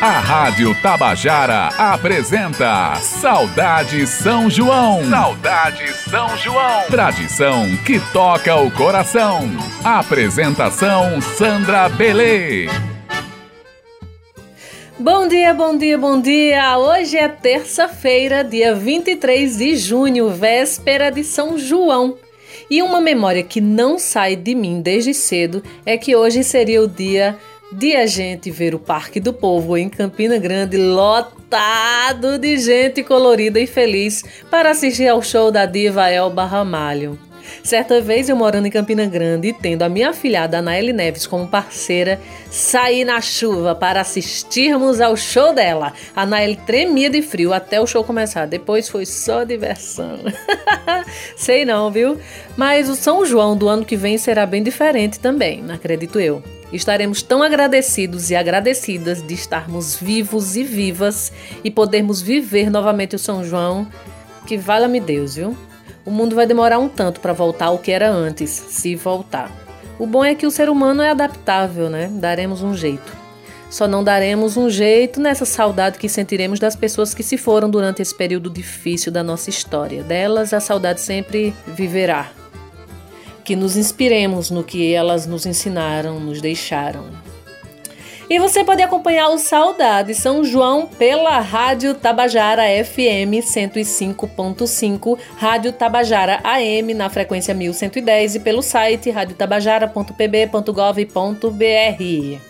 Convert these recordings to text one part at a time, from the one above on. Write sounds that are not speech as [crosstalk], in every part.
A Rádio Tabajara apresenta Saudade São João. Saudade São João. Tradição que toca o coração. Apresentação Sandra Belê. Bom dia, bom dia, bom dia! Hoje é terça-feira, dia 23 de junho, véspera de São João. E uma memória que não sai de mim desde cedo é que hoje seria o dia de a gente ver o Parque do Povo em Campina Grande lotado de gente colorida e feliz para assistir ao show da diva Elba Ramalho. Certa vez eu morando em Campina Grande e tendo a minha afilhada Anaele Neves como parceira, saí na chuva para assistirmos ao show dela. A Anaele tremia de frio até o show começar, depois foi só diversão. [laughs] Sei não, viu? Mas o São João do ano que vem será bem diferente também, acredito eu. Estaremos tão agradecidos e agradecidas de estarmos vivos e vivas e podermos viver novamente o São João, que vala-me Deus, viu? O mundo vai demorar um tanto para voltar ao que era antes, se voltar. O bom é que o ser humano é adaptável, né? Daremos um jeito. Só não daremos um jeito nessa saudade que sentiremos das pessoas que se foram durante esse período difícil da nossa história. Delas, a saudade sempre viverá. Que nos inspiremos no que elas nos ensinaram, nos deixaram. E você pode acompanhar o Saudade São João pela Rádio Tabajara FM 105.5, Rádio Tabajara AM na frequência 1110 e pelo site radiotabajara.pb.gov.br.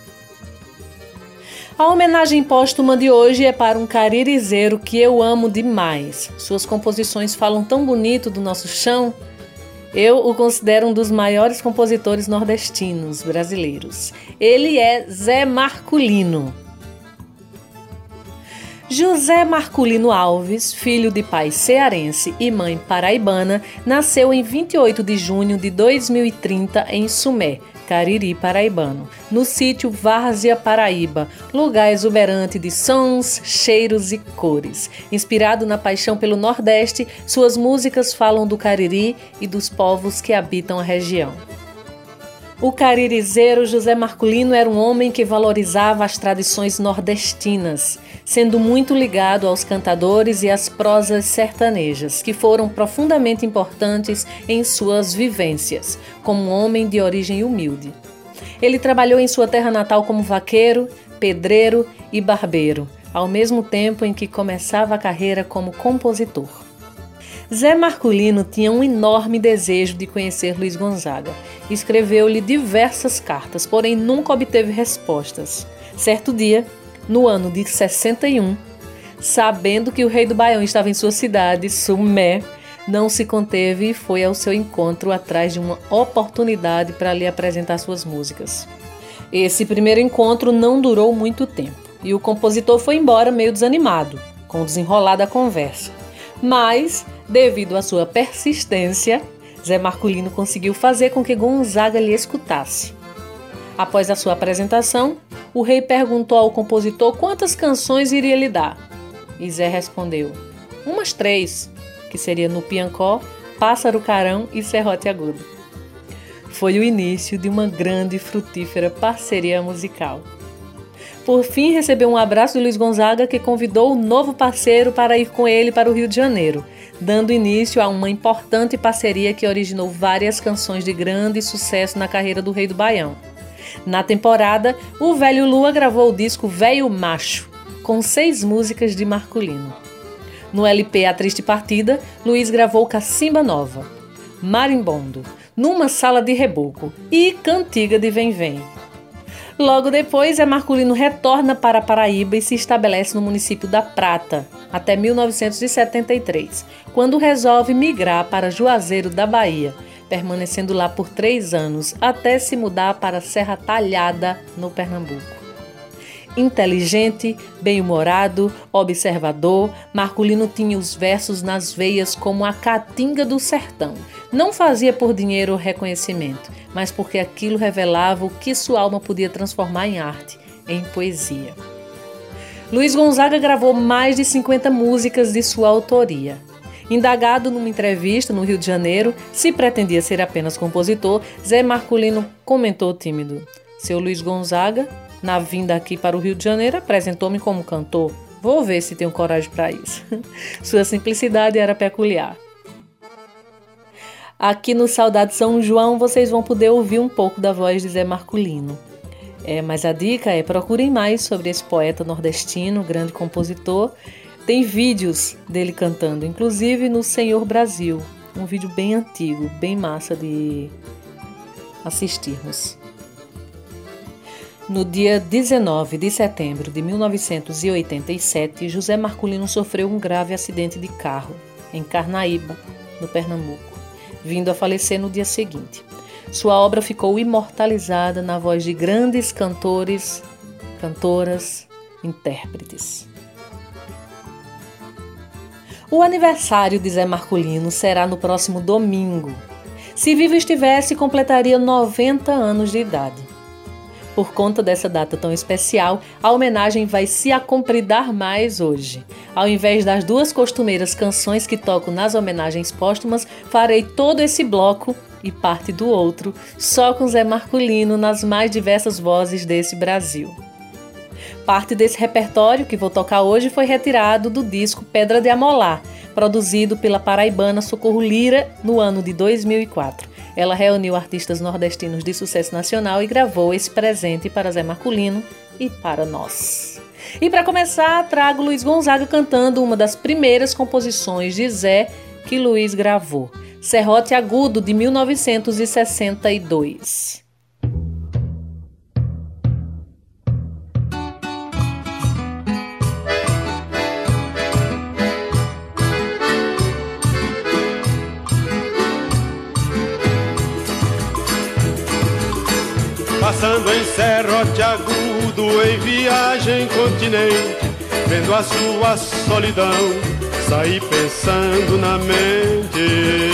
A homenagem póstuma de hoje é para um caririzeiro que eu amo demais. Suas composições falam tão bonito do nosso chão eu o considero um dos maiores compositores nordestinos brasileiros. Ele é Zé Marculino. José Marculino Alves, filho de pai cearense e mãe paraibana, nasceu em 28 de junho de 2030 em Sumé, Cariri paraibano, no sítio Várzea Paraíba, lugar exuberante de sons, cheiros e cores. Inspirado na paixão pelo Nordeste, suas músicas falam do Cariri e dos povos que habitam a região. O caririzeiro José Marculino era um homem que valorizava as tradições nordestinas, sendo muito ligado aos cantadores e às prosas sertanejas, que foram profundamente importantes em suas vivências, como um homem de origem humilde. Ele trabalhou em sua terra natal como vaqueiro, pedreiro e barbeiro, ao mesmo tempo em que começava a carreira como compositor. Zé Marculino tinha um enorme desejo de conhecer Luiz Gonzaga. Escreveu-lhe diversas cartas, porém nunca obteve respostas. Certo dia, no ano de 61, sabendo que o rei do Baião estava em sua cidade, Sumé, não se conteve e foi ao seu encontro atrás de uma oportunidade para lhe apresentar suas músicas. Esse primeiro encontro não durou muito tempo e o compositor foi embora meio desanimado com o desenrolar da conversa. Mas Devido à sua persistência, Zé Marculino conseguiu fazer com que Gonzaga lhe escutasse. Após a sua apresentação, o rei perguntou ao compositor quantas canções iria lhe dar. E Zé respondeu: umas três, que seria no Piancó, Pássaro Carão e Serrote Agudo. Foi o início de uma grande e frutífera parceria musical. Por fim, recebeu um abraço de Luiz Gonzaga, que convidou o novo parceiro para ir com ele para o Rio de Janeiro dando início a uma importante parceria que originou várias canções de grande sucesso na carreira do Rei do Baião. Na temporada, o Velho Lua gravou o disco Velho Macho, com seis músicas de Marculino. No LP A Triste Partida, Luiz gravou Cacimba Nova, Marimbondo, Numa Sala de Reboco e Cantiga de Vem Vem. Logo depois, é Marculino retorna para Paraíba e se estabelece no município da Prata, até 1973, quando resolve migrar para Juazeiro da Bahia, permanecendo lá por três anos, até se mudar para Serra Talhada, no Pernambuco. Inteligente, bem-humorado, observador, Marculino tinha os versos nas veias como a caatinga do sertão. Não fazia por dinheiro ou reconhecimento, mas porque aquilo revelava o que sua alma podia transformar em arte, em poesia. Luiz Gonzaga gravou mais de 50 músicas de sua autoria. Indagado numa entrevista no Rio de Janeiro se pretendia ser apenas compositor, Zé Marculino comentou tímido: Seu Luiz Gonzaga na vinda aqui para o Rio de Janeiro, apresentou-me como cantor. Vou ver se tenho coragem para isso. [laughs] Sua simplicidade era peculiar. Aqui no Saudade São João vocês vão poder ouvir um pouco da voz de Zé Marculino. É, mas a dica é procurem mais sobre esse poeta nordestino, grande compositor. Tem vídeos dele cantando, inclusive no Senhor Brasil, um vídeo bem antigo, bem massa de assistirmos. No dia 19 de setembro de 1987, José Marculino sofreu um grave acidente de carro em Carnaíba, no Pernambuco, vindo a falecer no dia seguinte. Sua obra ficou imortalizada na voz de grandes cantores, cantoras, intérpretes. O aniversário de Zé Marculino será no próximo domingo. Se vivo estivesse, completaria 90 anos de idade. Por conta dessa data tão especial, a homenagem vai se acompridar mais hoje. Ao invés das duas costumeiras canções que toco nas homenagens póstumas, farei todo esse bloco e parte do outro, só com Zé Marculino nas mais diversas vozes desse Brasil. Parte desse repertório que vou tocar hoje foi retirado do disco Pedra de Amolar, produzido pela paraibana Socorro Lira no ano de 2004. Ela reuniu artistas nordestinos de sucesso nacional e gravou esse presente para Zé Marculino e para nós. E para começar, trago Luiz Gonzaga cantando uma das primeiras composições de Zé que Luiz gravou, Serrote Agudo de 1962. Passando em serrote agudo, em viagem continente, vendo a sua solidão, saí pensando na mente.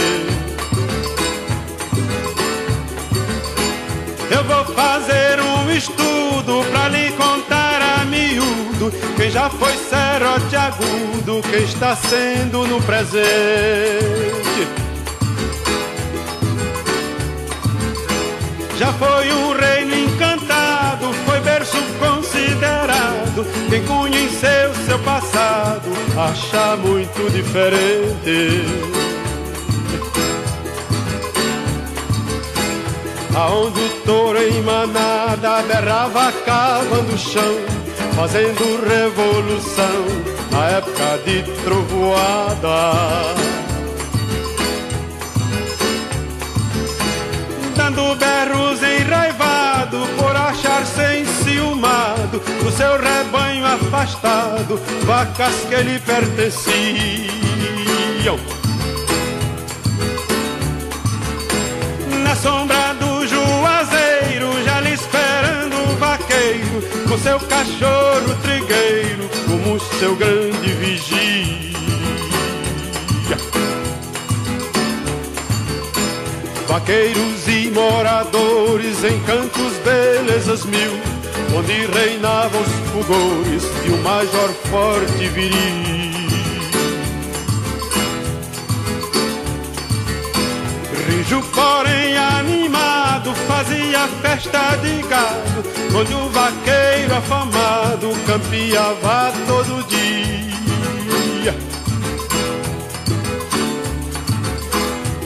Eu vou fazer um estudo pra lhe contar a miúdo quem já foi serrote agudo, quem está sendo no presente. Já foi um reino encantado, foi berço considerado. Quem conheceu seu passado acha muito diferente. Aonde o touro em manada berrava cavando o chão, fazendo revolução na época de trovoada. Dando berros enraivado por achar sem ciumado do seu rebanho afastado vacas que lhe pertenciam. Na sombra do juazeiro, já lhe esperando o vaqueiro, com seu cachorro trigueiro, como seu grande vigia. Vaqueiros e moradores em cantos, belezas mil, onde reinavam os fulgores e o major forte viril. Rijo, porém animado, fazia festa de gado, onde o vaqueiro afamado campeava todo dia.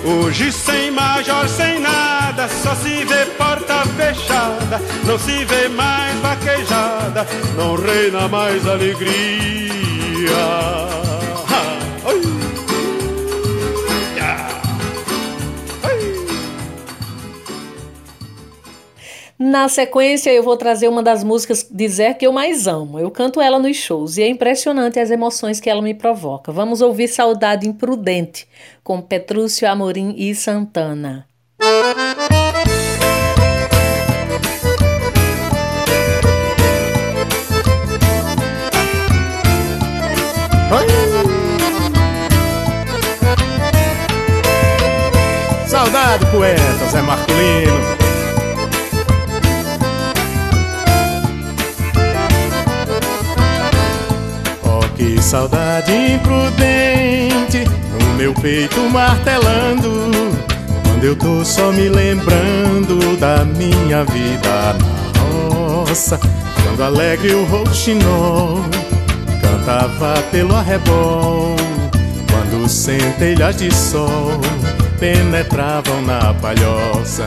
Hoje sem major, sem nada, só se vê porta fechada, não se vê mais vaquejada, não reina mais alegria. Na sequência, eu vou trazer uma das músicas de Zé que eu mais amo. Eu canto ela nos shows e é impressionante as emoções que ela me provoca. Vamos ouvir Saudade Imprudente, com Petrúcio Amorim e Santana. Saudade, poeta Zé Marcolino. Que saudade imprudente no meu peito martelando. Quando eu tô só me lembrando da minha vida na roça, quando alegre o rouxinol cantava pelo arrebol, quando centelhas de sol penetravam na palhoça.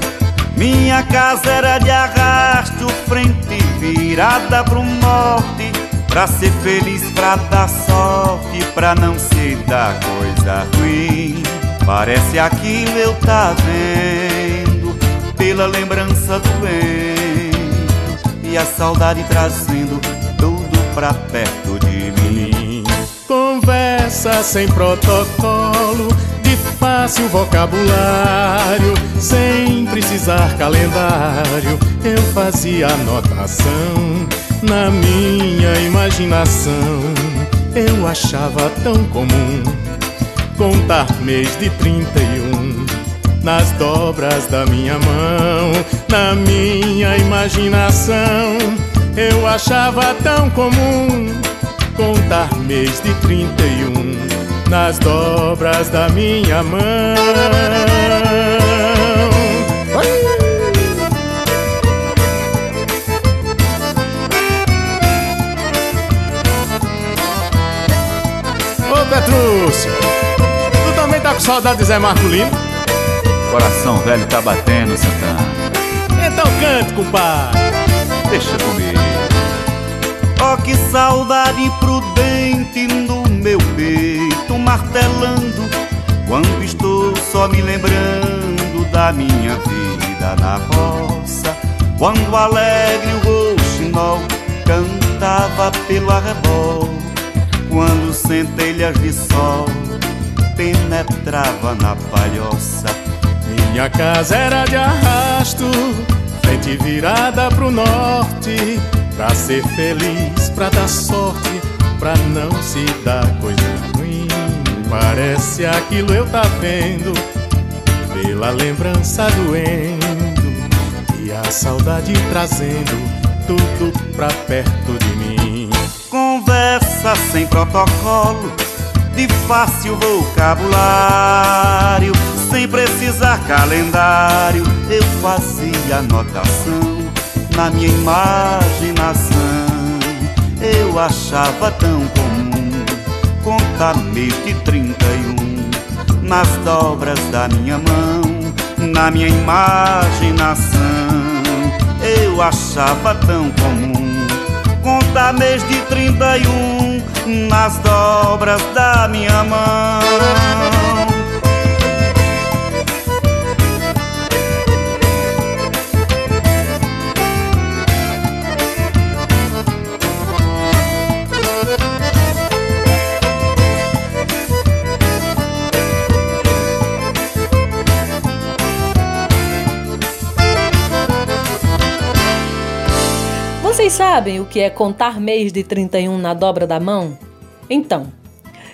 Minha casa era de arrasto, frente virada pro norte, pra ser feliz, pra dar sorte, pra não se dar coisa ruim. Parece aquilo eu tá vendo, pela lembrança doendo, e a saudade trazendo tudo pra perto de mim. Conversa sem protocolo fácil vocabulário, sem precisar calendário. Eu fazia anotação na minha imaginação. Eu achava tão comum contar mês de 31 nas dobras da minha mão, na minha imaginação. Eu achava tão comum contar mês de 31 nas dobras da minha mão. Petrúcio, tu também tá com saudade de Zé Marcolino? Coração velho tá batendo, Santana. Então cante, compadre. Deixa comigo. Oh, que saudade prudente no meu peito martelando Quando estou só me lembrando da minha vida na roça Quando alegre o rouxinol cantava pelo arrebol Quando centelhas de sol penetrava na palhoça Minha casa era de arrasto, frente virada pro norte Pra ser feliz, pra dar sorte pra não se dar coisa ruim. Parece aquilo eu tá vendo, pela lembrança doendo, e a saudade trazendo tudo pra perto de mim. Sem protocolo, de fácil vocabulário, sem precisar calendário, eu fazia anotação na minha imaginação eu achava tão comum contar mês de 31 nas dobras da minha mão, na minha imaginação. Eu achava tão comum contar mês de 31 nas dobras da minha mão. Vocês sabem o que é contar mês de 31 na dobra da mão? Então,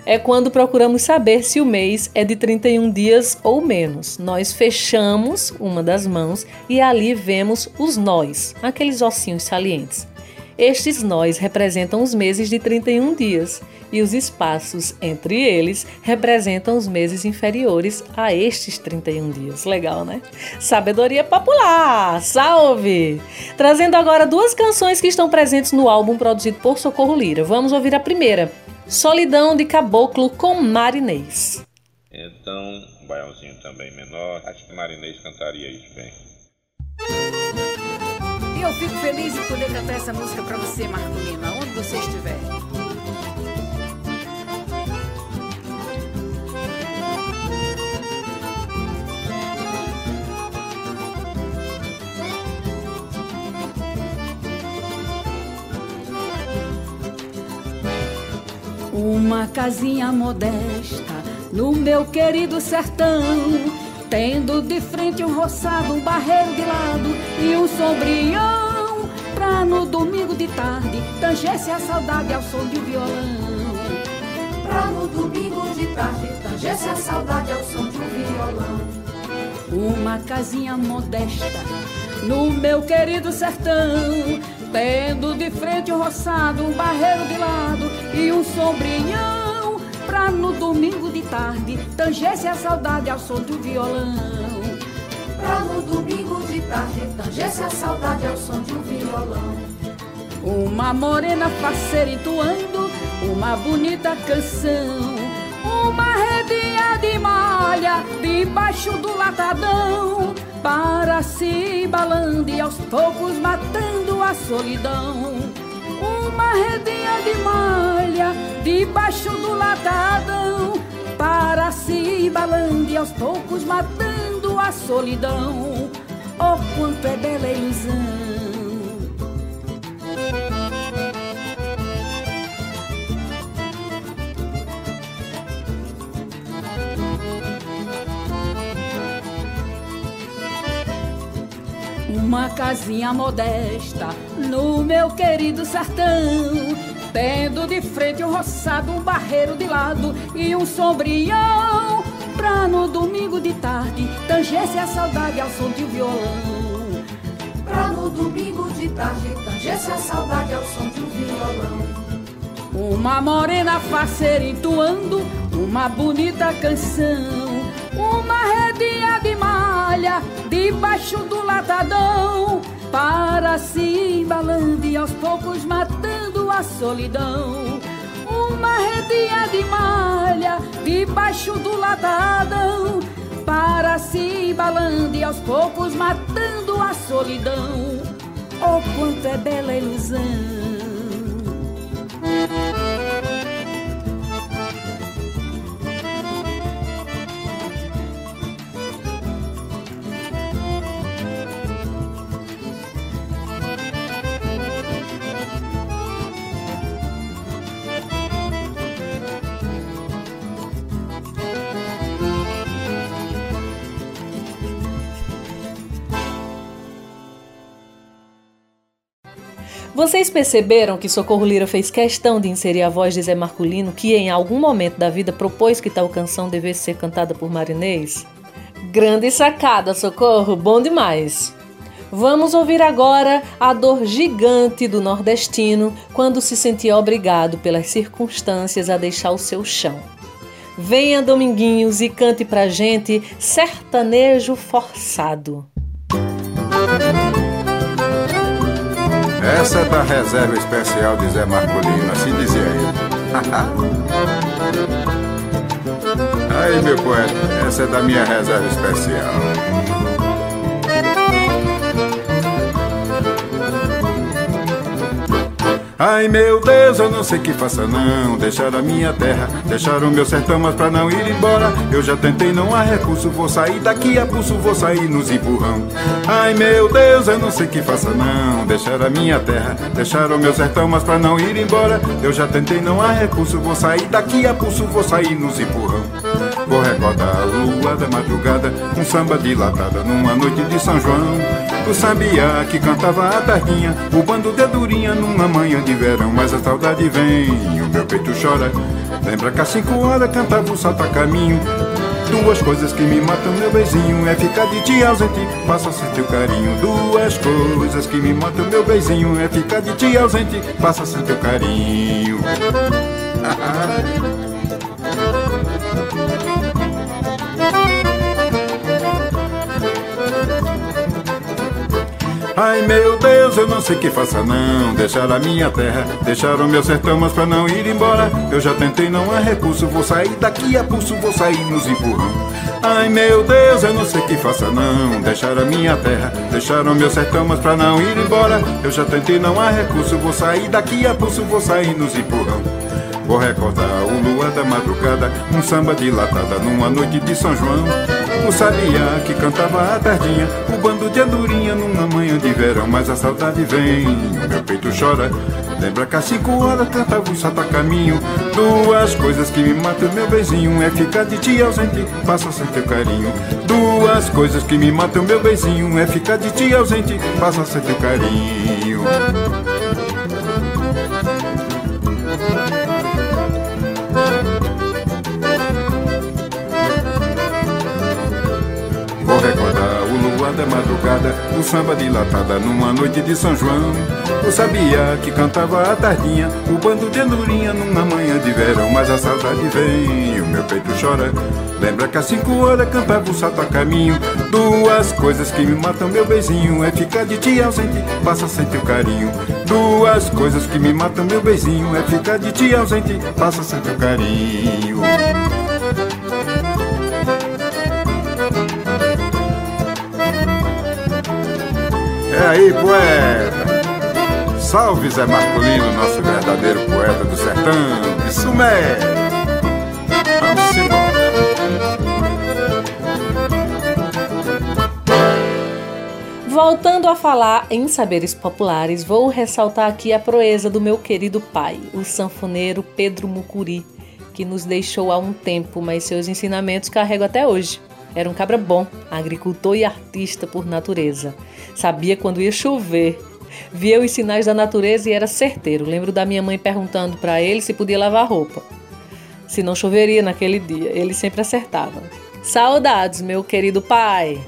é quando procuramos saber se o mês é de 31 dias ou menos. Nós fechamos uma das mãos e ali vemos os nós, aqueles ossinhos salientes. Estes nós representam os meses de 31 dias e os espaços entre eles representam os meses inferiores a estes 31 dias. Legal, né? Sabedoria popular! Salve! Trazendo agora duas canções que estão presentes no álbum produzido por Socorro Lira. Vamos ouvir a primeira: Solidão de Caboclo com Marinês. Então, um baiãozinho também menor. Acho que Marinês cantaria isso bem. E eu fico feliz em poder cantar essa música para você, Marcolina, onde você estiver. Uma casinha modesta no meu querido sertão Tendo de frente um roçado, um barreiro de lado e um sombrião Pra no domingo de tarde tangesse a saudade ao som de um violão. Pra no domingo de tarde tangesse a saudade ao som de um violão. Uma casinha modesta no meu querido sertão Tendo de frente um roçado, um barreiro de lado e um sombrinhão pra no domingo de tarde tangesse a saudade ao som do violão. Pra no domingo de tarde tangesse a saudade ao som de um violão. uma morena faceira entoando uma bonita canção. Uma redinha de malha debaixo do latadão, para se balando e aos poucos matando a solidão. Uma redinha de malha debaixo do latadão, para se balando e aos poucos matando a solidão. Oh, quanto é bela ilusão! Uma casinha modesta no meu querido sertão, tendo de frente um roçado, um barreiro de lado e um sombrião. Pra no domingo de tarde tangesse a saudade ao som de um violão. Pra no domingo de tarde tangesse a saudade ao som de um violão. Uma morena faceira entoando uma bonita canção. Uma redinha de malha debaixo do latadão, para se embalando e aos poucos matando a solidão. Uma redinha de malha debaixo do latadão, para se embalando e aos poucos matando a solidão. Oh, quanto é bela ilusão! Vocês perceberam que Socorro Lira fez questão de inserir a voz de Zé Marculino, que em algum momento da vida propôs que tal canção devesse ser cantada por Marinês? Grande sacada, Socorro, bom demais! Vamos ouvir agora a dor gigante do nordestino quando se sentia obrigado pelas circunstâncias a deixar o seu chão. Venha, Dominguinhos, e cante pra gente sertanejo forçado. Essa é da reserva especial de Zé Marcolino, assim dizia ele. [laughs] Aí, meu poeta, essa é da minha reserva especial. Ai meu Deus, eu não sei que faça não. Deixar a minha terra, deixar o meu sertão Mas pra não ir embora, eu já tentei Não há recurso, vou sair daqui a pulso Vou sair nos empurrão Ai meu Deus, eu não sei que faça não. Deixar a minha terra, deixar o meu sertão Mas pra não ir embora, eu já tentei Não há recurso, vou sair daqui a pulso Vou sair nos empurrão Vou a lua da madrugada Um samba dilatada numa noite de São João O sabiá que cantava a tardinha O bando de durinha numa manhã de verão, mas a saudade vem, o meu peito chora. Lembra que às cinco horas cantava o salto a caminho. Duas coisas que me matam, meu beijinho, é ficar de dia ausente, passa a ser teu carinho. Duas coisas que me matam, meu beijinho, é ficar de dia ausente, passa a ser teu carinho. [laughs] Ai meu Deus, eu não sei que faça não. Deixar a minha terra, deixar o meu sertão Mas pra não ir embora, eu já tentei, não há recurso. Vou sair daqui a pulso, vou sair nos empurrão. Ai meu Deus, eu não sei que faça não. Deixar a minha terra, deixar o meu sertão Mas pra não ir embora, eu já tentei, não há recurso. Vou sair daqui a pulso, vou sair nos empurrão. Vou recordar o lua da madrugada, um samba dilatada numa noite de São João. O sabiá que cantava a tardinha, o bando de andorinha numa manhã de verão. Mas a saudade vem, meu peito chora. Lembra que às cinco horas cantava o sata caminho. Duas coisas que me matam, meu beijinho, é ficar de ti ausente, passa sem teu carinho. Duas coisas que me matam, meu beijinho, é ficar de ti ausente, passa sem teu carinho. Madrugada o samba dilatada numa noite de São João. Eu sabia que cantava a tardinha, o bando de andorinha numa manhã de verão, mas a saudade vem e o meu peito chora. Lembra que às cinco horas cantava o salto a caminho. Duas coisas que me matam, meu beijinho, é ficar de ti ausente, passa sentir o carinho. Duas coisas que me matam, meu beijinho, é ficar de ti ausente, passa sentir o carinho. É aí, poeta! Salve Zé Marcolino, nosso verdadeiro poeta do sertão! Isso mesmo! Vamos embora! Voltando a falar em saberes populares, vou ressaltar aqui a proeza do meu querido pai, o sanfoneiro Pedro Mucuri, que nos deixou há um tempo, mas seus ensinamentos carrego até hoje. Era um cabra bom, agricultor e artista por natureza. Sabia quando ia chover. Via os sinais da natureza e era certeiro. Lembro da minha mãe perguntando para ele se podia lavar roupa. Se não choveria naquele dia, ele sempre acertava. Saudades, meu querido pai!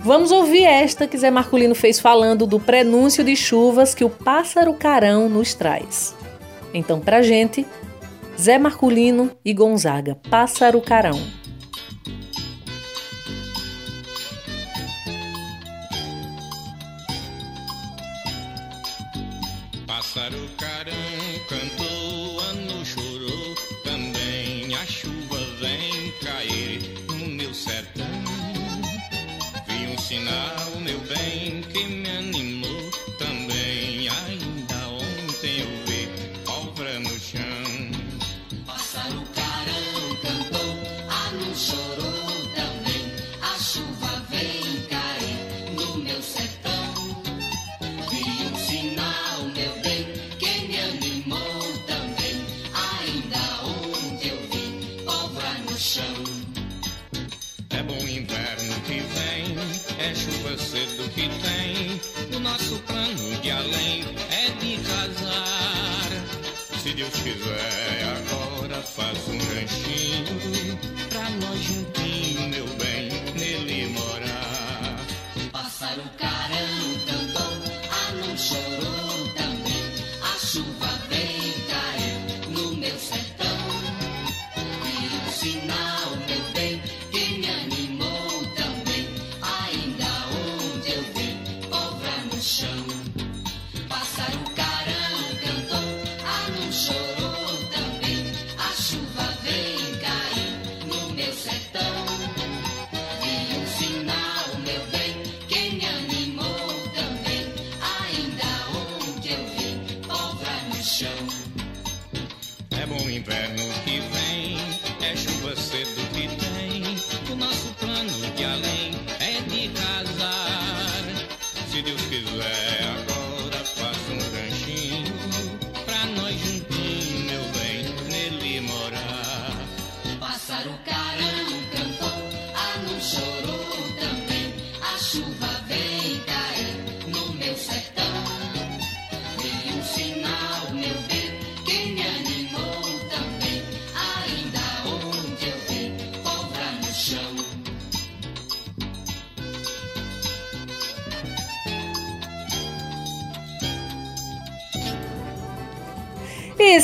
Vamos ouvir esta que Zé Marculino fez falando do prenúncio de chuvas que o pássaro carão nos traz. Então, pra gente, Zé Marculino e Gonzaga, Pássaro Carão. Pássaro quiser, agora faço um ranchinho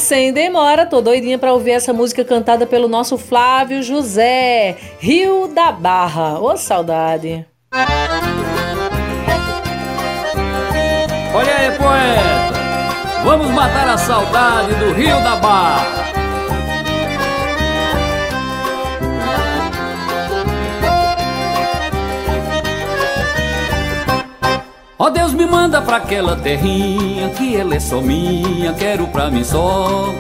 sem demora, tô doidinha pra ouvir essa música cantada pelo nosso Flávio José, Rio da Barra. Ô saudade! Olha aí, poeta! Vamos matar a saudade do Rio da Barra! Ó Deus me manda pra aquela terrinha que ela é só minha, quero pra mim só.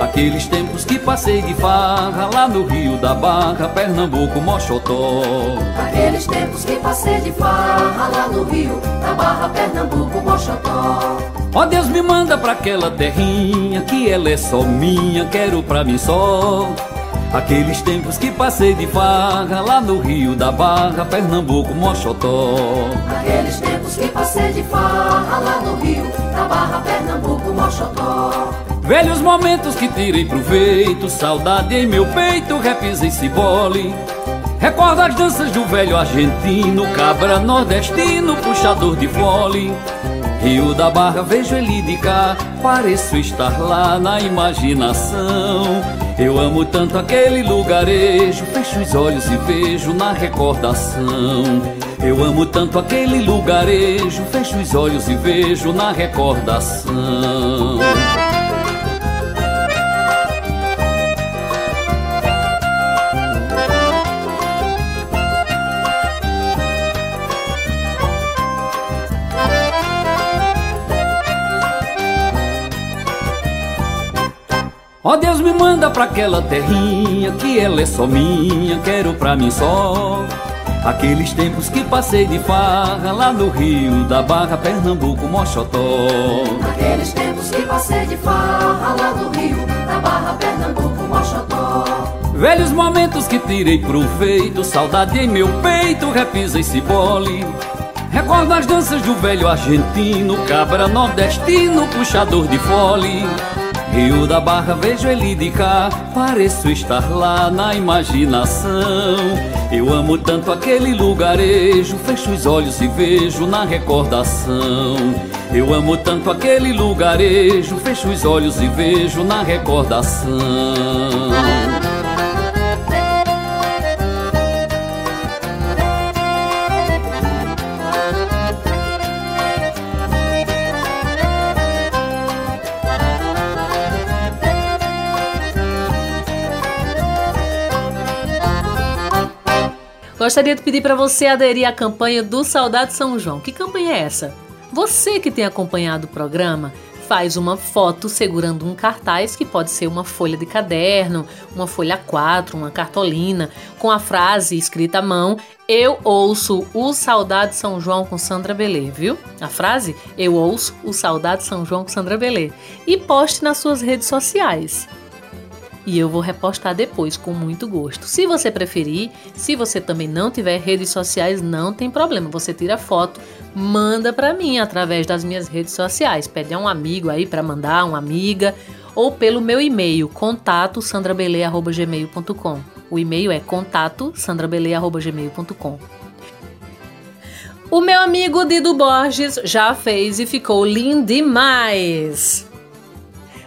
Aqueles tempos que passei de farra lá no Rio da Barra, Pernambuco, Mochotó. Aqueles tempos que passei de farra lá no Rio, na Barra, Pernambuco, Mochotó. Ó Deus me manda pra aquela terrinha que ela é só minha, quero pra mim só. Aqueles tempos que passei de farra lá no Rio da Barra, Pernambuco, Mochotó. Aqueles tempos que passei de farra lá no Rio, na Barra, Pernambuco, Mochotó. Velhos momentos que tirei proveito, saudade em meu peito, repisei cibole. Recorda as danças do velho argentino, cabra nordestino, puxador de fole. Rio da Barra, vejo ele de cá, pareço estar lá na imaginação. Eu amo tanto aquele lugarejo, fecho os olhos e vejo na recordação. Eu amo tanto aquele lugarejo, fecho os olhos e vejo na recordação. Ó Deus me manda pra aquela terrinha que ela é só minha, quero pra mim só. Aqueles tempos que passei de farra lá no Rio da Barra, Pernambuco, Mochotó. Aqueles tempos que passei de farra lá do Rio, da Barra, Pernambuco, Mochotó. Velhos momentos que tirei proveito, saudade em meu peito, repisa e cibole. Recordo as danças do velho argentino, cabra nordestino, puxador de fole. Rio da Barra, vejo ele de cá, pareço estar lá na imaginação. Eu amo tanto aquele lugarejo, fecho os olhos e vejo na recordação. Eu amo tanto aquele lugarejo, fecho os olhos e vejo na recordação. Gostaria de pedir para você aderir à campanha do Saudade São João. Que campanha é essa? Você que tem acompanhado o programa, faz uma foto segurando um cartaz que pode ser uma folha de caderno, uma folha 4, uma cartolina, com a frase escrita à mão: Eu ouço o Saudade São João com Sandra Belê, viu? A frase: Eu ouço o Saudade São João com Sandra Belê. E poste nas suas redes sociais e eu vou repostar depois com muito gosto. Se você preferir, se você também não tiver redes sociais, não tem problema. Você tira foto, manda para mim através das minhas redes sociais. Pede a um amigo aí para mandar, uma amiga, ou pelo meu e-mail, contato sandrabele@gmail.com. O e-mail é contato sandrabele@gmail.com. O meu amigo Dido Borges já fez e ficou lindo demais.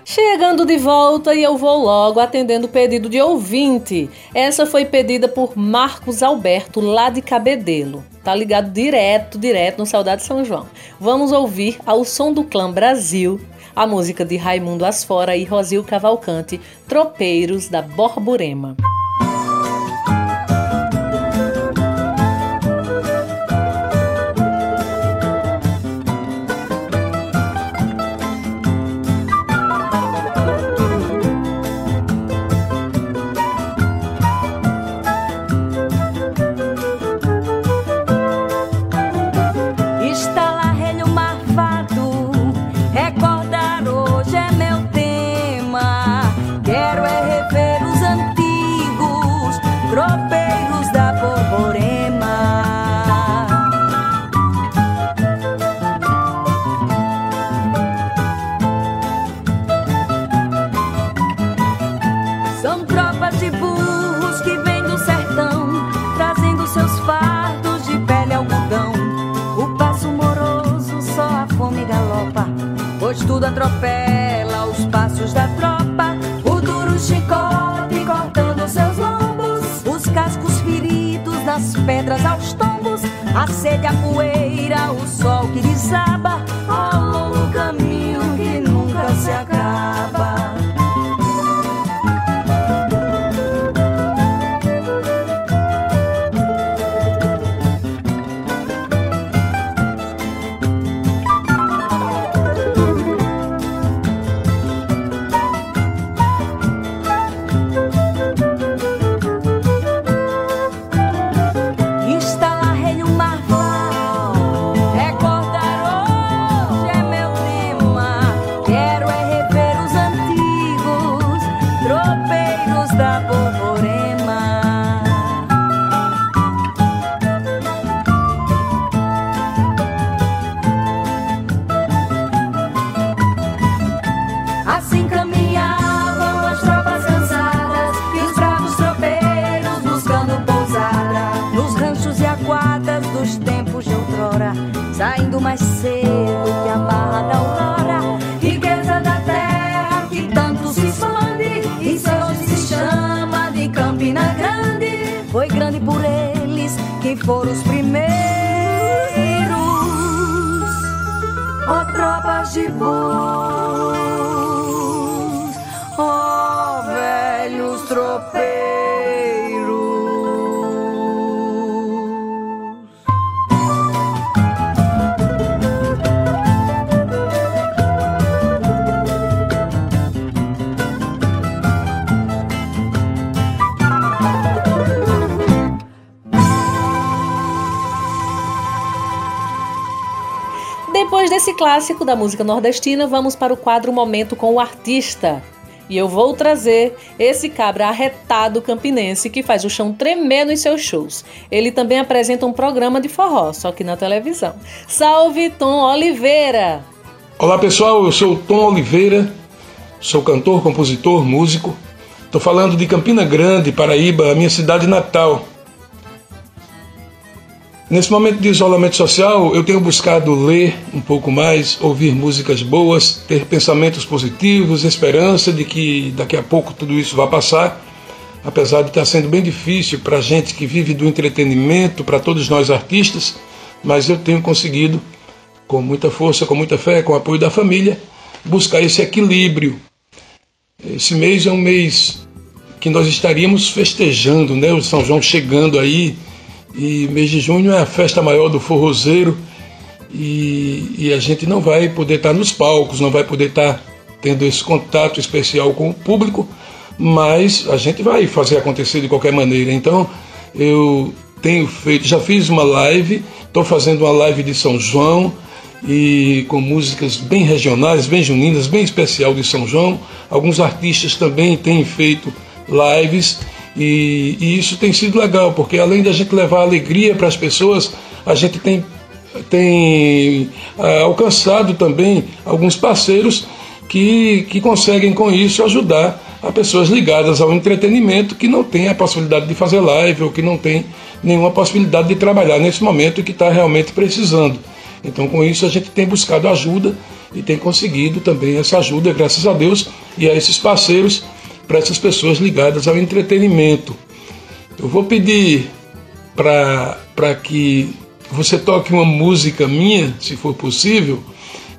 Chegando de volta e eu vou logo atendendo o pedido de ouvinte. Essa foi pedida por Marcos Alberto, lá de Cabedelo. Tá ligado direto, direto no Saudade São João. Vamos ouvir ao som do clã Brasil a música de Raimundo Asfora e Rosil Cavalcante, Tropeiros da Borborema. Clássico da música nordestina, vamos para o quadro Momento com o Artista. E eu vou trazer esse cabra arretado campinense que faz o chão tremer nos seus shows. Ele também apresenta um programa de forró, só que na televisão. Salve Tom Oliveira! Olá pessoal, eu sou o Tom Oliveira, sou cantor, compositor, músico. Estou falando de Campina Grande, Paraíba, minha cidade natal. Nesse momento de isolamento social, eu tenho buscado ler um pouco mais, ouvir músicas boas, ter pensamentos positivos, esperança de que daqui a pouco tudo isso vai passar. Apesar de estar sendo bem difícil para a gente que vive do entretenimento, para todos nós artistas, mas eu tenho conseguido, com muita força, com muita fé, com o apoio da família, buscar esse equilíbrio. Esse mês é um mês que nós estaríamos festejando, né? O São João chegando aí e mês de junho é a festa maior do forrozeiro e, e a gente não vai poder estar nos palcos, não vai poder estar tendo esse contato especial com o público, mas a gente vai fazer acontecer de qualquer maneira. Então eu tenho feito, já fiz uma live, estou fazendo uma live de São João e com músicas bem regionais, bem juninas, bem especial de São João. Alguns artistas também têm feito lives e, e, isso tem sido legal, porque além da gente levar alegria para as pessoas, a gente tem, tem ah, alcançado também alguns parceiros que, que conseguem com isso ajudar a pessoas ligadas ao entretenimento que não têm a possibilidade de fazer live ou que não tem nenhuma possibilidade de trabalhar nesse momento e que está realmente precisando. Então, com isso, a gente tem buscado ajuda e tem conseguido também essa ajuda, graças a Deus, e a esses parceiros para essas pessoas ligadas ao entretenimento. Eu vou pedir para que você toque uma música minha, se for possível.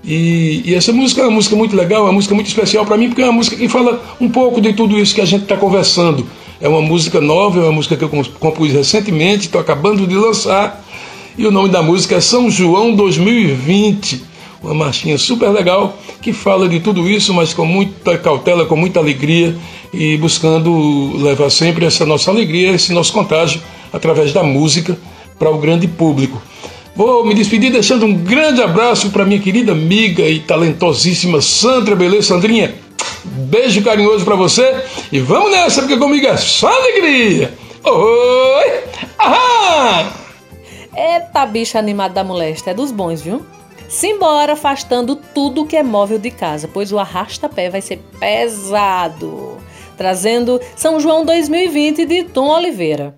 E, e, essa música é uma música muito legal, é uma música muito especial para mim, porque é uma música que fala um pouco de tudo isso que a gente está conversando. É uma música nova, é uma música que eu compus recentemente, estou acabando de lançar. E o nome da música é São João 2020 uma marchinha super legal que fala de tudo isso, mas com muita cautela, com muita alegria e buscando levar sempre essa nossa alegria, esse nosso contágio através da música para o grande público. Vou me despedir deixando um grande abraço para minha querida amiga e talentosíssima Sandra Beleza, Sandrinha. Beijo carinhoso para você e vamos nessa, porque comigo é só alegria. Oi! Aham! Eita, bicha animada da molesta, é dos bons, viu? Simbora afastando tudo que é móvel de casa, pois o arrasta-pé vai ser pesado. Trazendo São João 2020 de Tom Oliveira.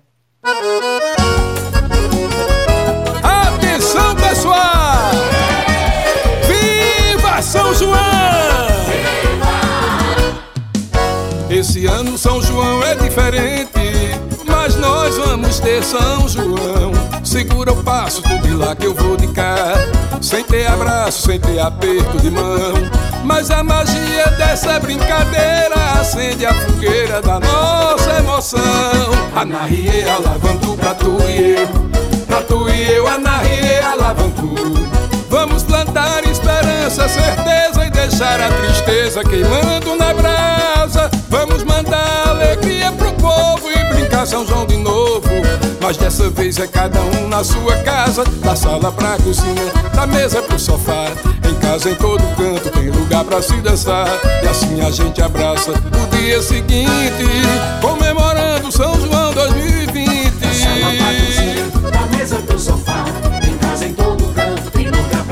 Atenção, pessoal! Viva São João! Esse ano São João é diferente, nós vamos ter São João. Segura o passo, tu de lá que eu vou de cá. Sem ter abraço, sem ter aperto de mão. Mas a magia dessa brincadeira acende a fogueira da nossa emoção. Anarriê, alavantu pra tu e eu. Pra tu e eu, anarriê, alavantu. Vamos plantar esperança, certeza e deixar a tristeza queimando na brasa. Vamos mandar alegria pro povo e brincar São João de novo. Mas dessa vez é cada um na sua casa, da sala pra cozinha, da mesa pro sofá. Em casa, em todo canto, tem lugar pra se dançar. E assim a gente abraça o dia seguinte, comemorando São João 2020.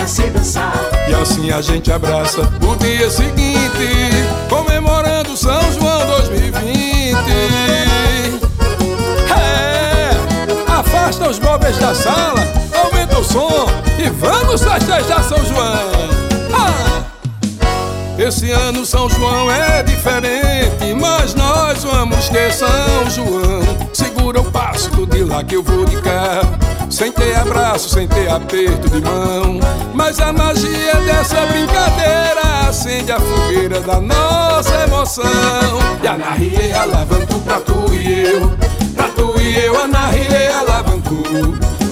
Pra se dançar. E assim a gente abraça o dia seguinte, comemorando São João 2020. É, afasta os móveis da sala, aumenta o som e vamos festejar São João. Ah! Esse ano São João é diferente, mas nós vamos ter São João. Segura o passo, de lá que eu vou de cá. Sem ter abraço, sem ter aperto de mão. Mas a magia dessa brincadeira acende a fogueira da nossa emoção. E a narrie alavanco pra tu e eu. Pra tu e eu, a narrie alavanco.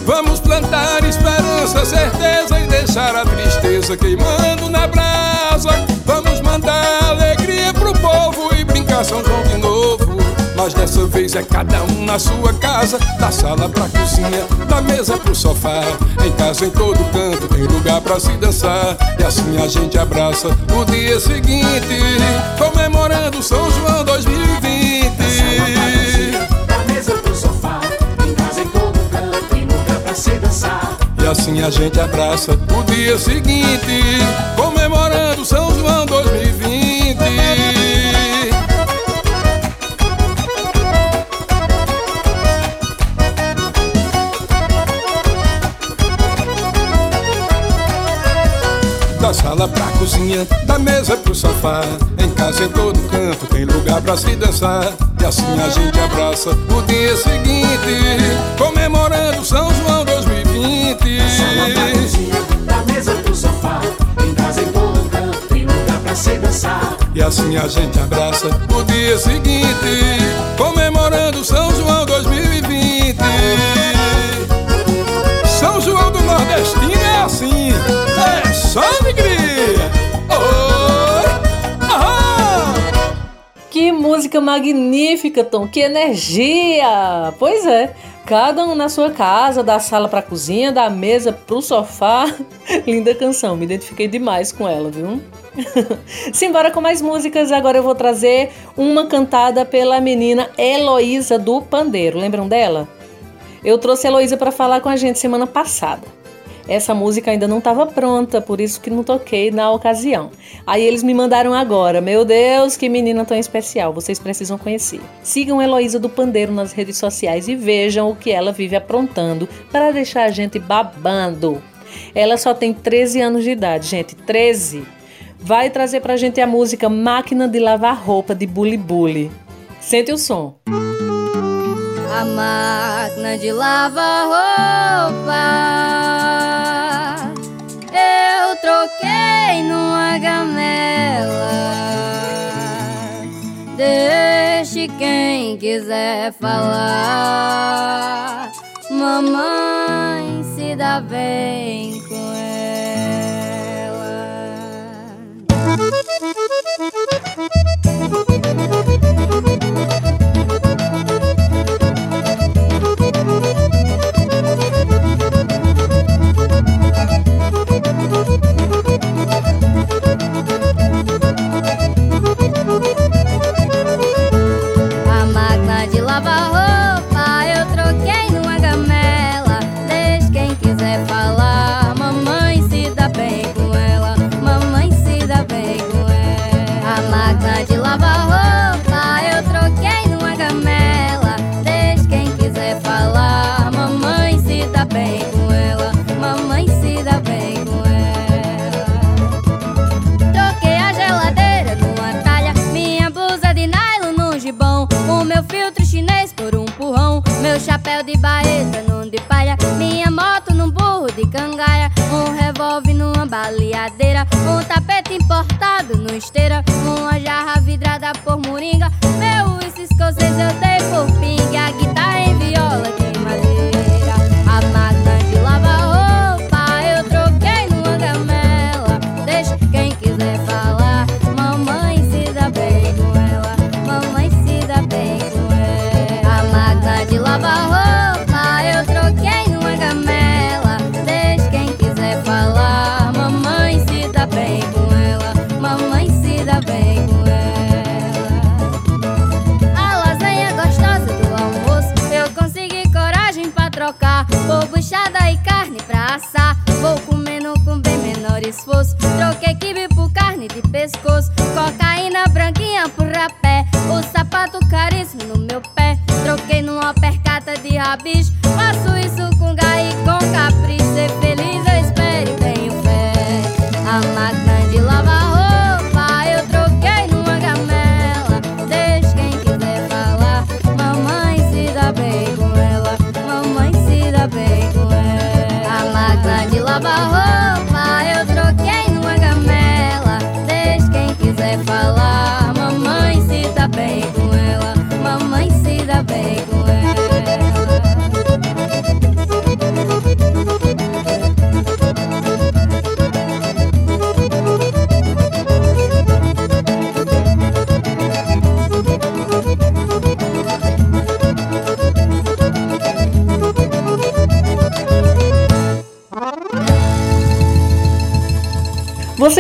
Vamos plantar esperança, certeza e deixar a tristeza queimando na brasa. Vamos mandar alegria pro povo e brincar São João de novo. Mas dessa vez é cada um na sua casa, da sala pra cozinha, da mesa pro sofá. Em casa, em todo canto, tem lugar pra se dançar. E assim a gente abraça o dia seguinte, comemorando São João 2020. Da mesa pro sofá, em casa em todo canto, tem lugar pra se dançar. E assim a gente abraça o dia seguinte, comemorando São João 2020. Sala pra cozinha, da mesa pro sofá. Em casa, em todo canto, tem lugar pra se dançar. E assim a gente abraça o dia seguinte, comemorando São João 2020. Sala pra cozinha, da mesa pro sofá, em casa em todo canto, tem lugar pra se dançar. E assim a gente abraça o dia seguinte, comemorando São João 2020. São João do Nordestino é assim, é só alegria. Música magnífica, Tom! Que energia! Pois é, cada um na sua casa, da sala pra cozinha, da mesa pro sofá. [laughs] Linda canção, me identifiquei demais com ela, viu? [laughs] Simbora com mais músicas. Agora eu vou trazer uma cantada pela menina Heloísa do Pandeiro. Lembram dela? Eu trouxe a Heloísa para falar com a gente semana passada. Essa música ainda não estava pronta, por isso que não toquei na ocasião. Aí eles me mandaram agora. Meu Deus, que menina tão especial, vocês precisam conhecer. Sigam Heloísa do Pandeiro nas redes sociais e vejam o que ela vive aprontando para deixar a gente babando. Ela só tem 13 anos de idade, gente, 13. Vai trazer pra gente a música Máquina de Lavar Roupa de Bully Bully. Sente o som. A máquina de lavar roupa troquei numa gamela. Deixe quem quiser falar. Mamãe se dá bem com A baleadeira, um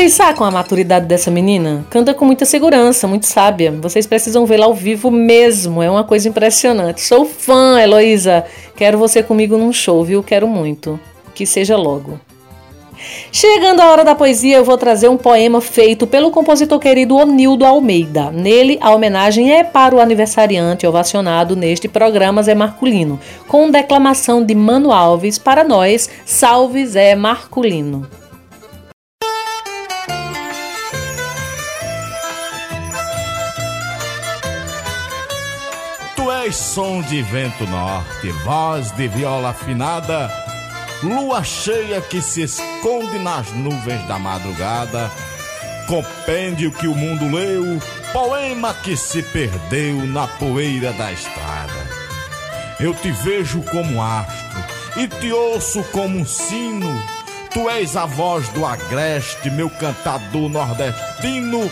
Vocês sacam a maturidade dessa menina? Canta com muita segurança, muito sábia. Vocês precisam vê-la ao vivo mesmo, é uma coisa impressionante. Sou fã, Heloísa. Quero você comigo num show, viu? Quero muito. Que seja logo. Chegando a hora da poesia, eu vou trazer um poema feito pelo compositor querido Onildo Almeida. Nele, a homenagem é para o aniversariante ovacionado neste programa Zé Marculino, com declamação de Mano Alves para nós, Salve Zé Marculino. És som de vento norte, voz de viola afinada, lua cheia que se esconde nas nuvens da madrugada, compêndio que o mundo leu, poema que se perdeu na poeira da estrada. Eu te vejo como astro e te ouço como um sino. Tu és a voz do agreste, meu cantador nordestino,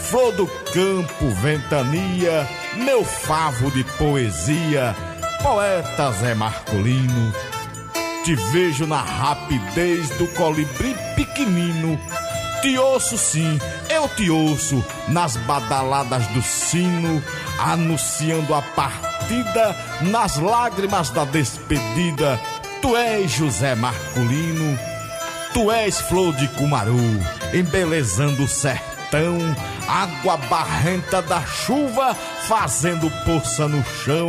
flor do campo, ventania, meu favo de poesia, poeta Zé Marcolino. Te vejo na rapidez do colibri pequenino. Te ouço sim, eu te ouço nas badaladas do sino, anunciando a partida nas lágrimas da despedida. Tu és José Marcolino, tu és flor de cumaru, embelezando o sertão, água barrenta da chuva fazendo poça no chão.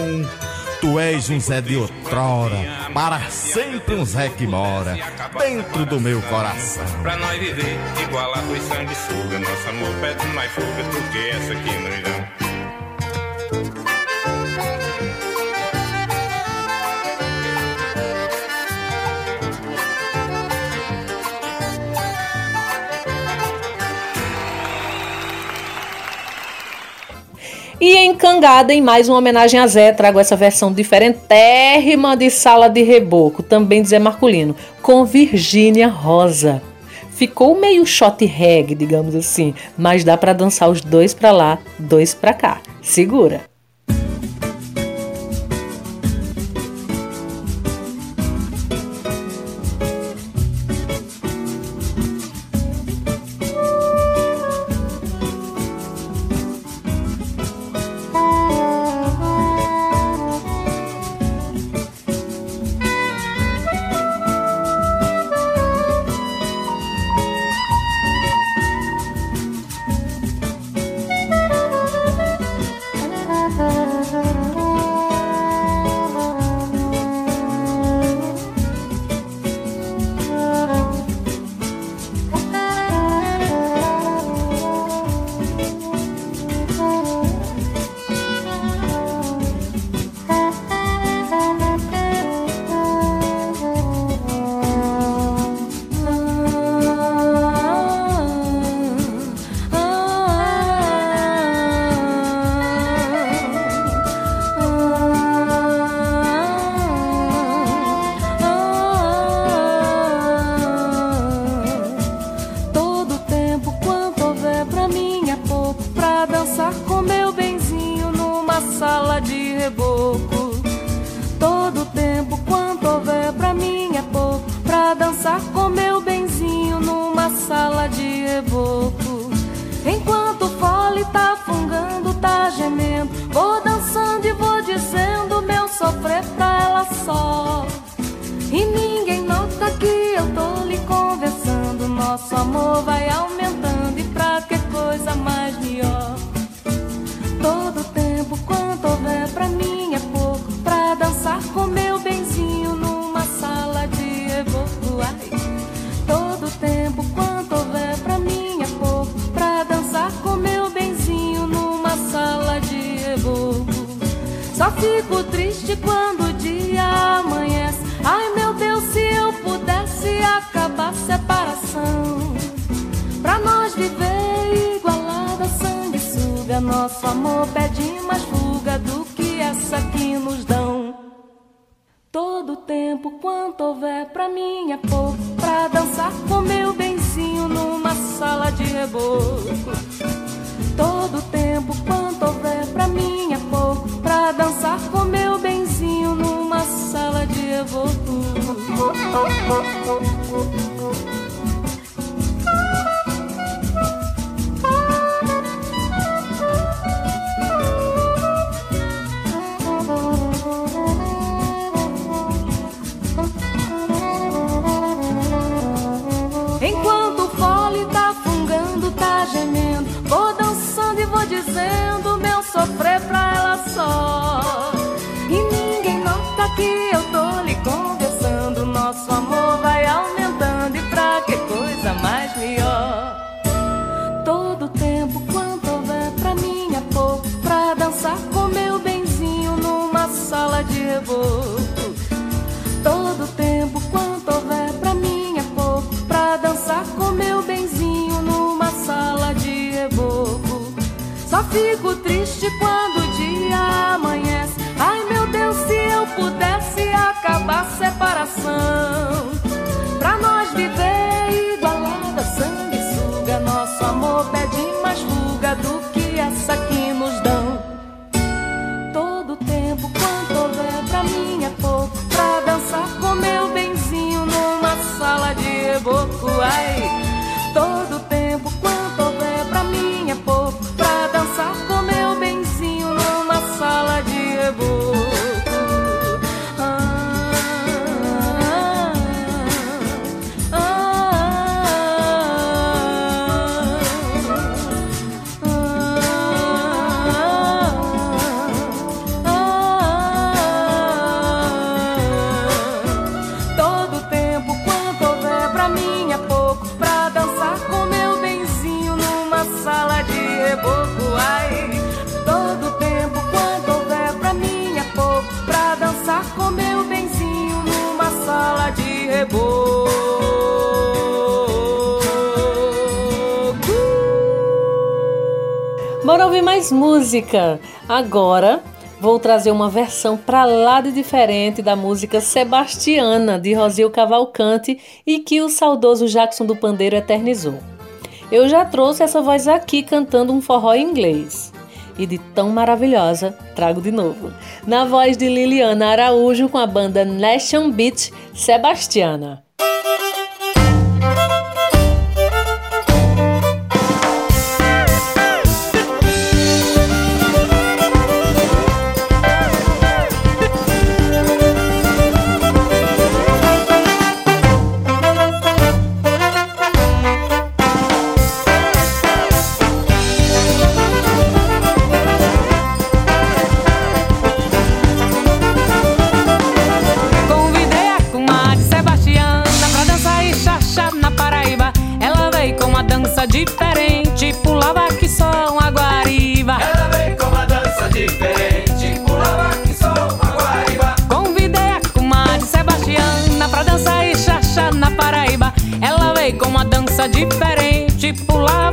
Tu és um Zé de outrora, para sempre um Zé que mora dentro do meu coração. Pra nós viver igual a dois sanguessuga Nosso amor pede mais fuga do que essa aqui no Irão E em Cangada, em mais uma homenagem a Zé, trago essa versão diferentérrima de Sala de Reboco, também de Zé com Virgínia Rosa. Ficou meio shot reggae, digamos assim, mas dá pra dançar os dois pra lá, dois pra cá. Segura. Nosso amor pede mais fuga do que essa que nos dão. Todo tempo quanto houver pra mim é pouco pra dançar com meu benzinho numa sala de reboco. Todo tempo quanto houver pra mim é pouco pra dançar com meu benzinho numa sala de reboco. Que eu tô lhe conversando, nosso amor vai aumentando e pra que coisa mais melhor. Todo tempo quanto houver pra mim é pouco pra dançar com meu benzinho numa sala de reboco. Todo tempo quanto houver pra mim é pouco pra dançar com meu benzinho numa sala de reboco. Só fico triste quando reboco. Ai, todo música. Agora vou trazer uma versão pra lá de diferente da música Sebastiana de Rosil Cavalcante e que o saudoso Jackson do Pandeiro eternizou. Eu já trouxe essa voz aqui cantando um forró em inglês. E de tão maravilhosa, trago de novo. Na voz de Liliana Araújo com a banda Nation Beat Sebastiana. Dança diferente, pulava que só uma guariba. Ela veio com uma dança diferente, pulava que só uma guariba. Convidei a comadre Sebastiana pra dançar e chachá na Paraíba. Ela veio com uma dança diferente, pulava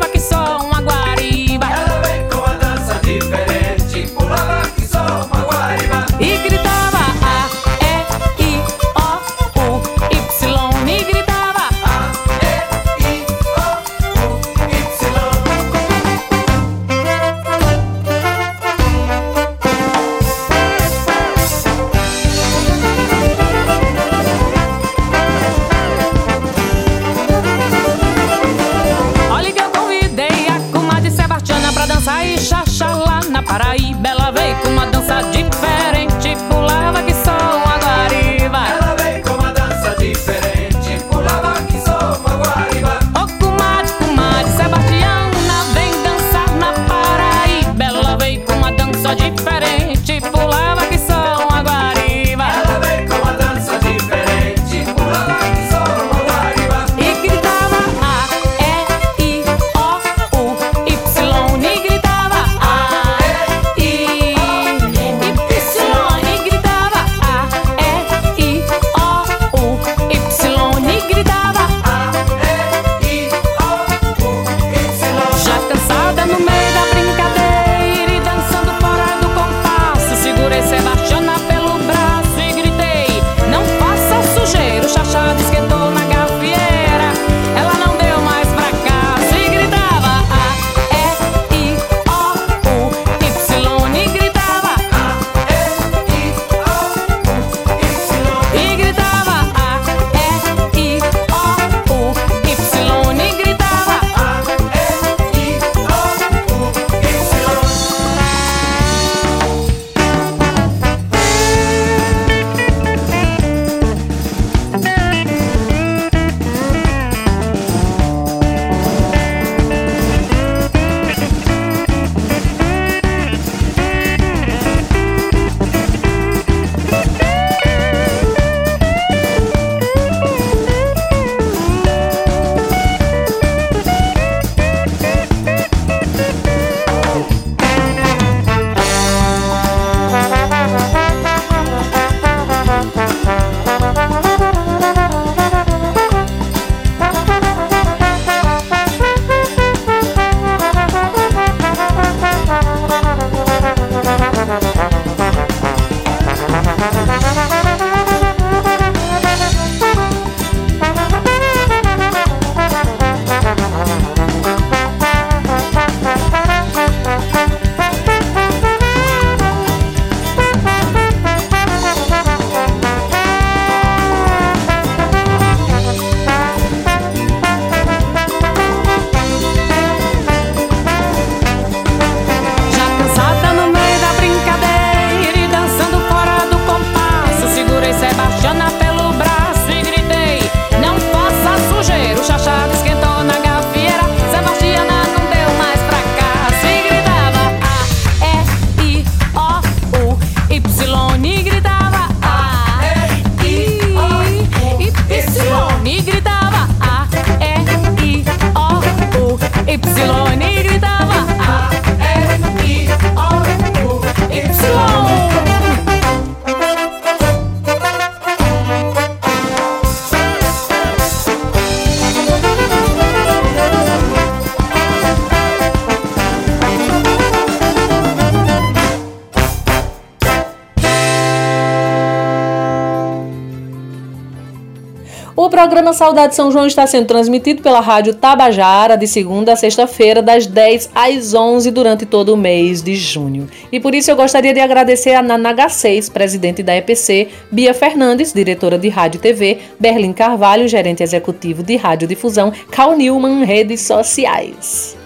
programa Saudade São João está sendo transmitido pela Rádio Tabajara de segunda a sexta-feira, das 10 às 11 durante todo o mês de junho. E por isso eu gostaria de agradecer a Nanaga 6, presidente da EPC, Bia Fernandes, diretora de Rádio e TV, Berlim Carvalho, gerente executivo de Rádio Difusão, Cal Newman, redes sociais.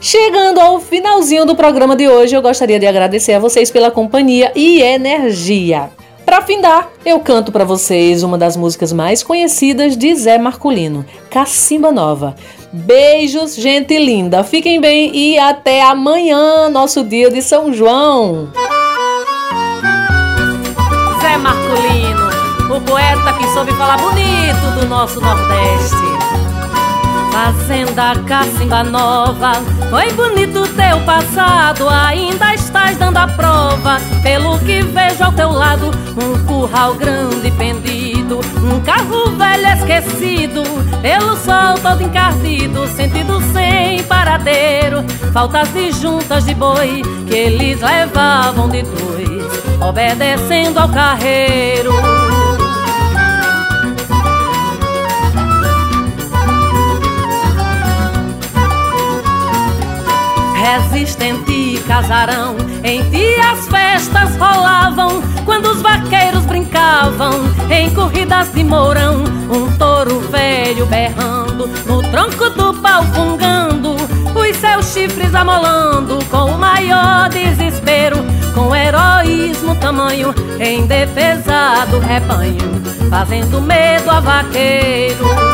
Chegando ao finalzinho do programa de hoje, eu gostaria de agradecer a vocês pela companhia e energia. Para findar, eu canto para vocês uma das músicas mais conhecidas de Zé Marculino, Cacimba Nova. Beijos, gente linda. Fiquem bem e até amanhã, nosso dia de São João. Zé Marculino, o poeta que soube falar bonito do nosso Nordeste. Fazenda Cacimba Nova, foi bonito teu passado, ainda estás dando a prova. Pelo que vejo ao teu lado, um curral grande pendido, um carro velho esquecido, pelo sol todo encardido, sentido sem paradeiro. Faltas de juntas de boi que eles levavam de dois, obedecendo ao carreiro. Resistente casarão. Em ti as festas rolavam, quando os vaqueiros brincavam, em corridas de mourão, um touro velho berrando, no tronco do pau fungando, os seus chifres amolando, com o maior desespero, com heroísmo tamanho, em defesa do rebanho, fazendo medo a vaqueiro.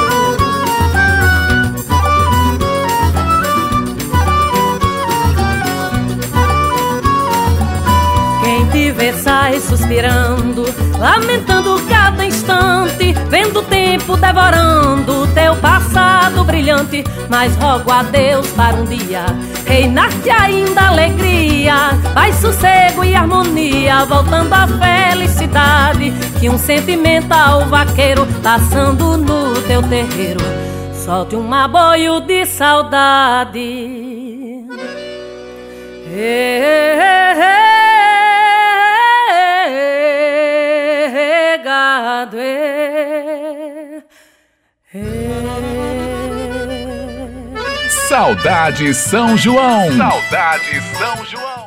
Vê sai suspirando, lamentando cada instante, vendo o tempo devorando teu passado brilhante. Mas rogo a Deus para um dia reinar-te ainda alegria, paz, sossego e harmonia, voltando à felicidade que um sentimental vaqueiro passando no teu terreiro. Solte um aboio de saudade. Regado Saudade São João. Saudade São João.